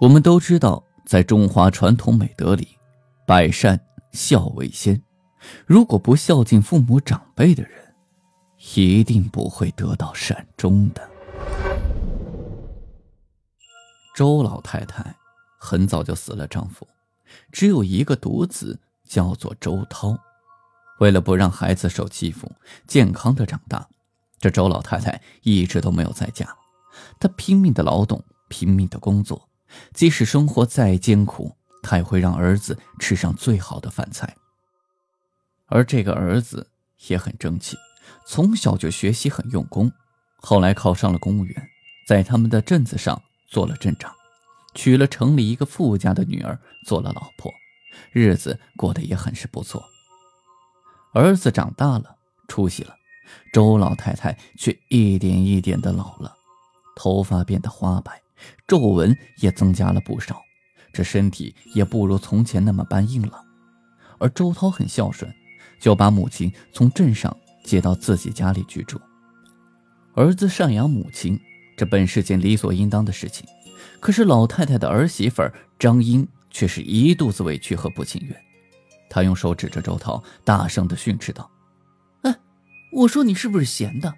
我们都知道，在中华传统美德里，百善孝为先。如果不孝敬父母长辈的人，一定不会得到善终的。周老太太很早就死了丈夫，只有一个独子，叫做周涛。为了不让孩子受欺负，健康的长大，这周老太太一直都没有再嫁。她拼命的劳动，拼命的工作。即使生活再艰苦，他也会让儿子吃上最好的饭菜。而这个儿子也很争气，从小就学习很用功，后来考上了公务员，在他们的镇子上做了镇长，娶了城里一个富家的女儿做了老婆，日子过得也很是不错。儿子长大了，出息了，周老太太却一点一点的老了，头发变得花白。皱纹也增加了不少，这身体也不如从前那么般硬朗。而周涛很孝顺，就把母亲从镇上接到自己家里居住。儿子赡养母亲，这本是件理所应当的事情。可是老太太的儿媳妇张英却是一肚子委屈和不情愿。她用手指着周涛，大声地训斥道：“哎，我说你是不是闲的？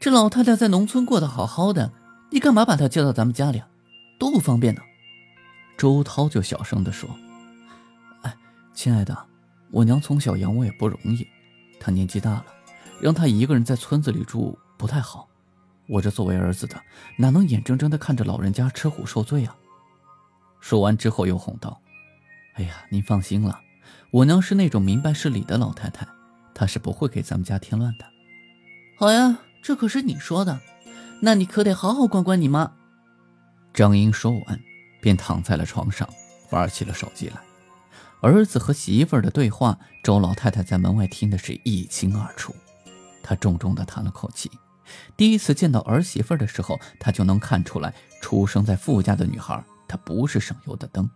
这老太太在农村过得好好的。”你干嘛把他接到咱们家里啊？多不方便呢！周涛就小声地说：“哎，亲爱的，我娘从小养我也不容易，她年纪大了，让她一个人在村子里住不太好。我这作为儿子的，哪能眼睁睁地看着老人家吃苦受罪啊？”说完之后又哄道：“哎呀，您放心了，我娘是那种明白事理的老太太，她是不会给咱们家添乱的。”好呀，这可是你说的。那你可得好好管管你妈。张英说完，便躺在了床上，玩起了手机来。儿子和媳妇儿的对话，周老太太在门外听的是一清二楚。她重重的叹了口气。第一次见到儿媳妇的时候，她就能看出来，出生在富家的女孩，她不是省油的灯。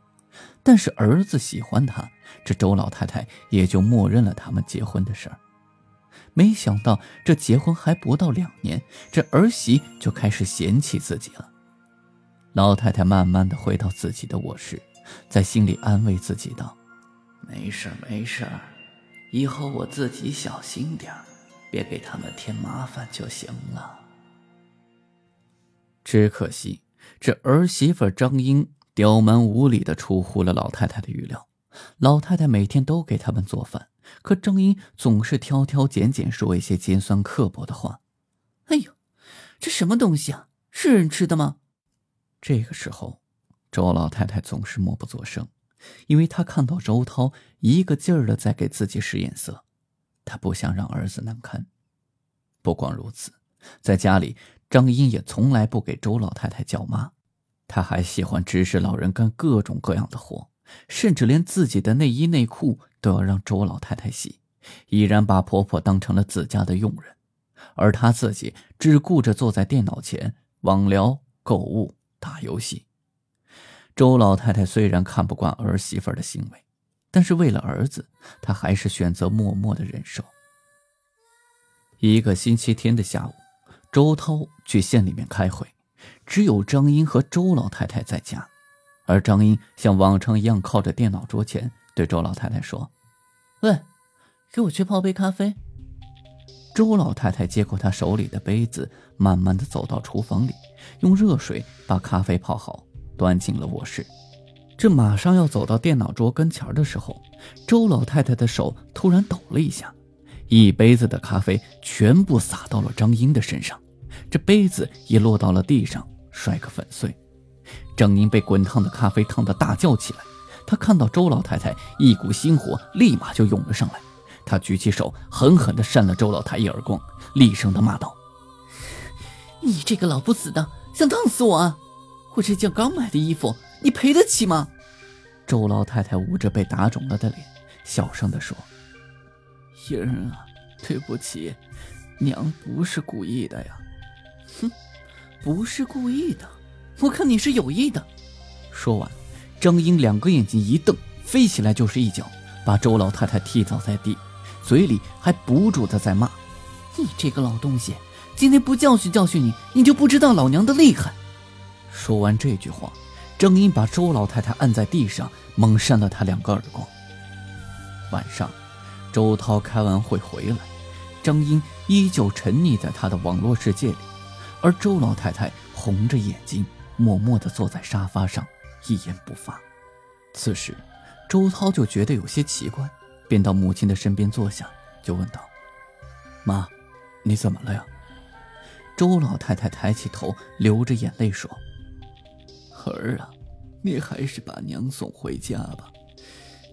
但是儿子喜欢她，这周老太太也就默认了他们结婚的事儿。没想到这结婚还不到两年，这儿媳就开始嫌弃自己了。老太太慢慢的回到自己的卧室，在心里安慰自己道：“没事没事以后我自己小心点别给他们添麻烦就行了。”只可惜这儿媳妇张英刁蛮无理的出乎了老太太的预料，老太太每天都给他们做饭。可张英总是挑挑拣拣，说一些尖酸刻薄的话。哎呦，这什么东西啊？是人吃的吗？这个时候，周老太太总是默不作声，因为她看到周涛一个劲儿的在给自己使眼色，她不想让儿子难堪。不光如此，在家里，张英也从来不给周老太太叫妈，她还喜欢指使老人干各种各样的活。甚至连自己的内衣内裤都要让周老太太洗，依然把婆婆当成了自家的佣人，而她自己只顾着坐在电脑前网聊、购物、打游戏。周老太太虽然看不惯儿媳妇的行为，但是为了儿子，她还是选择默默的忍受。一个星期天的下午，周涛去县里面开会，只有张英和周老太太在家。而张英像往常一样靠着电脑桌前，对周老太太说：“喂，给我去泡杯咖啡。”周老太太接过他手里的杯子，慢慢的走到厨房里，用热水把咖啡泡好，端进了卧室。这马上要走到电脑桌跟前的时候，周老太太的手突然抖了一下，一杯子的咖啡全部洒到了张英的身上，这杯子也落到了地上，摔个粉碎。张英被滚烫的咖啡烫得大叫起来，他看到周老太太，一股心火立马就涌了上来。他举起手，狠狠地扇了周老太一耳光，厉声地骂道：“你这个老不死的，想烫死我啊！我这件刚买的衣服，你赔得起吗？周老太太捂着被打肿了的脸，小声地说：“英儿啊，对不起，娘不是故意的呀。”哼，不是故意的，我看你是有意的。说完，张英两个眼睛一瞪，飞起来就是一脚，把周老太太踢倒在地，嘴里还不住的在骂：“你这个老东西，今天不教训教训你，你就不知道老娘的厉害。”说完这句话，张英把周老太太按在地上，猛扇了她两个耳光。晚上，周涛开完会回来，张英依旧沉溺在他的网络世界里。而周老太太红着眼睛，默默地坐在沙发上，一言不发。此时，周涛就觉得有些奇怪，便到母亲的身边坐下，就问道：“妈，你怎么了呀？”周老太太抬起头，流着眼泪说：“儿啊，你还是把娘送回家吧，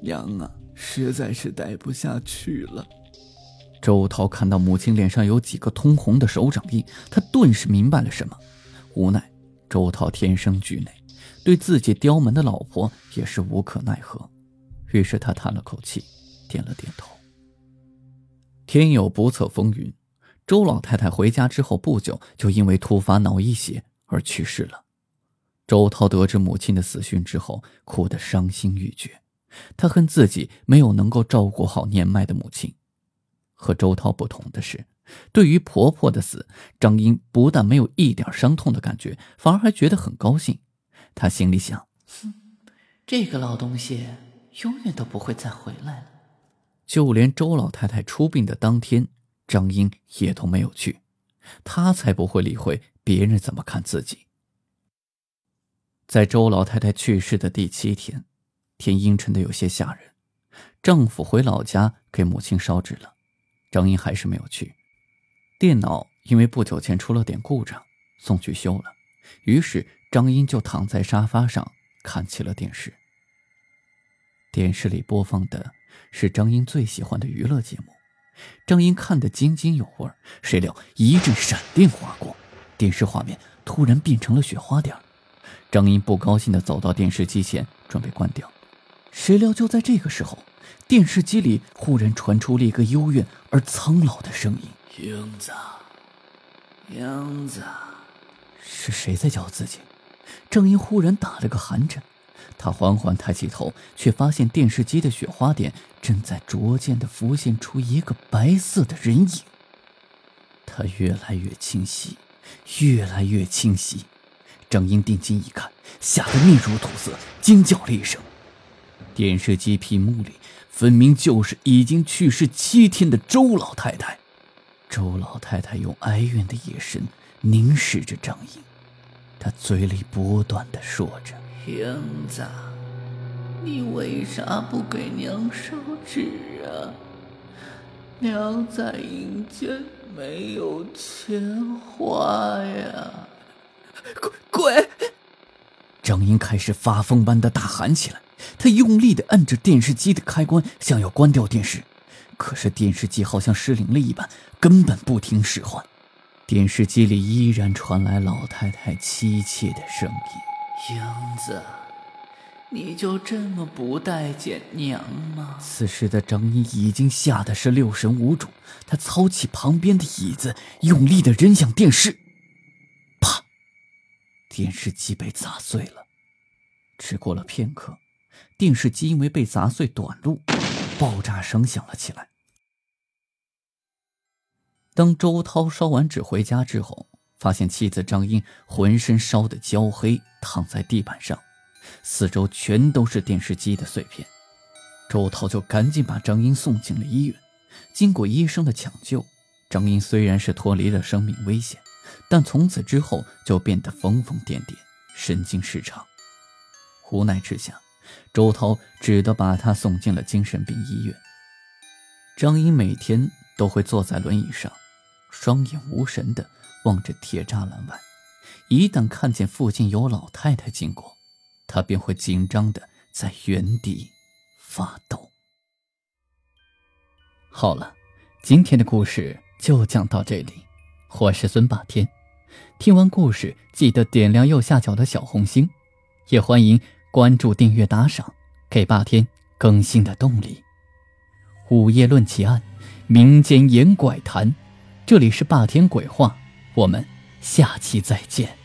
娘啊，实在是待不下去了。”周涛看到母亲脸上有几个通红的手掌印，他顿时明白了什么。无奈，周涛天生惧内，对自己刁蛮的老婆也是无可奈何。于是他叹了口气，点了点头。天有不测风云，周老太太回家之后不久，就因为突发脑溢血而去世了。周涛得知母亲的死讯之后，哭得伤心欲绝。他恨自己没有能够照顾好年迈的母亲。和周涛不同的是，对于婆婆的死，张英不但没有一点伤痛的感觉，反而还觉得很高兴。她心里想：“哼，这个老东西永远都不会再回来了。”就连周老太太出殡的当天，张英也都没有去。她才不会理会别人怎么看自己。在周老太太去世的第七天，天阴沉的有些吓人。丈夫回老家给母亲烧纸了。张英还是没有去，电脑因为不久前出了点故障，送去修了。于是张英就躺在沙发上看起了电视。电视里播放的是张英最喜欢的娱乐节目，张英看得津津有味。谁料一阵闪电划过，电视画面突然变成了雪花点。张英不高兴地走到电视机前，准备关掉。谁料就在这个时候。电视机里忽然传出了一个幽怨而苍老的声音：“英子，英子，是谁在叫自己？”张英忽然打了个寒颤，他缓缓抬起头，却发现电视机的雪花点正在逐渐的浮现出一个白色的人影。他越来越清晰，越来越清晰。张英定睛一看，吓得面如土色，惊叫了一声。电视机屏幕里。分明就是已经去世七天的周老太太。周老太太用哀怨的眼神凝视着张英，她嘴里不断的说着：“英子，你为啥不给娘烧纸啊？娘在阴间没有钱花呀！”滚滚！张英开始发疯般的大喊起来。她用力的按着电视机的开关，想要关掉电视，可是电视机好像失灵了一般，根本不听使唤。电视机里依然传来老太太凄切的声音：“英子，你就这么不待见娘吗？”此时的张英已经吓得是六神无主，他操起旁边的椅子，用力的扔向电视，啪！电视机被砸碎了。只过了片刻。电视机因为被砸碎短路，爆炸声响了起来。当周涛烧完纸回家之后，发现妻子张英浑身烧得焦黑，躺在地板上，四周全都是电视机的碎片。周涛就赶紧把张英送进了医院。经过医生的抢救，张英虽然是脱离了生命危险，但从此之后就变得疯疯癫癫，神经失常。无奈之下。周涛只得把她送进了精神病医院。张英每天都会坐在轮椅上，双眼无神地望着铁栅栏外。一旦看见附近有老太太经过，他便会紧张地在原地发抖。好了，今天的故事就讲到这里。我是孙霸天，听完故事记得点亮右下角的小红心，也欢迎。关注、订阅、打赏，给霸天更新的动力。午夜论奇案，民间言怪谈，这里是霸天鬼话，我们下期再见。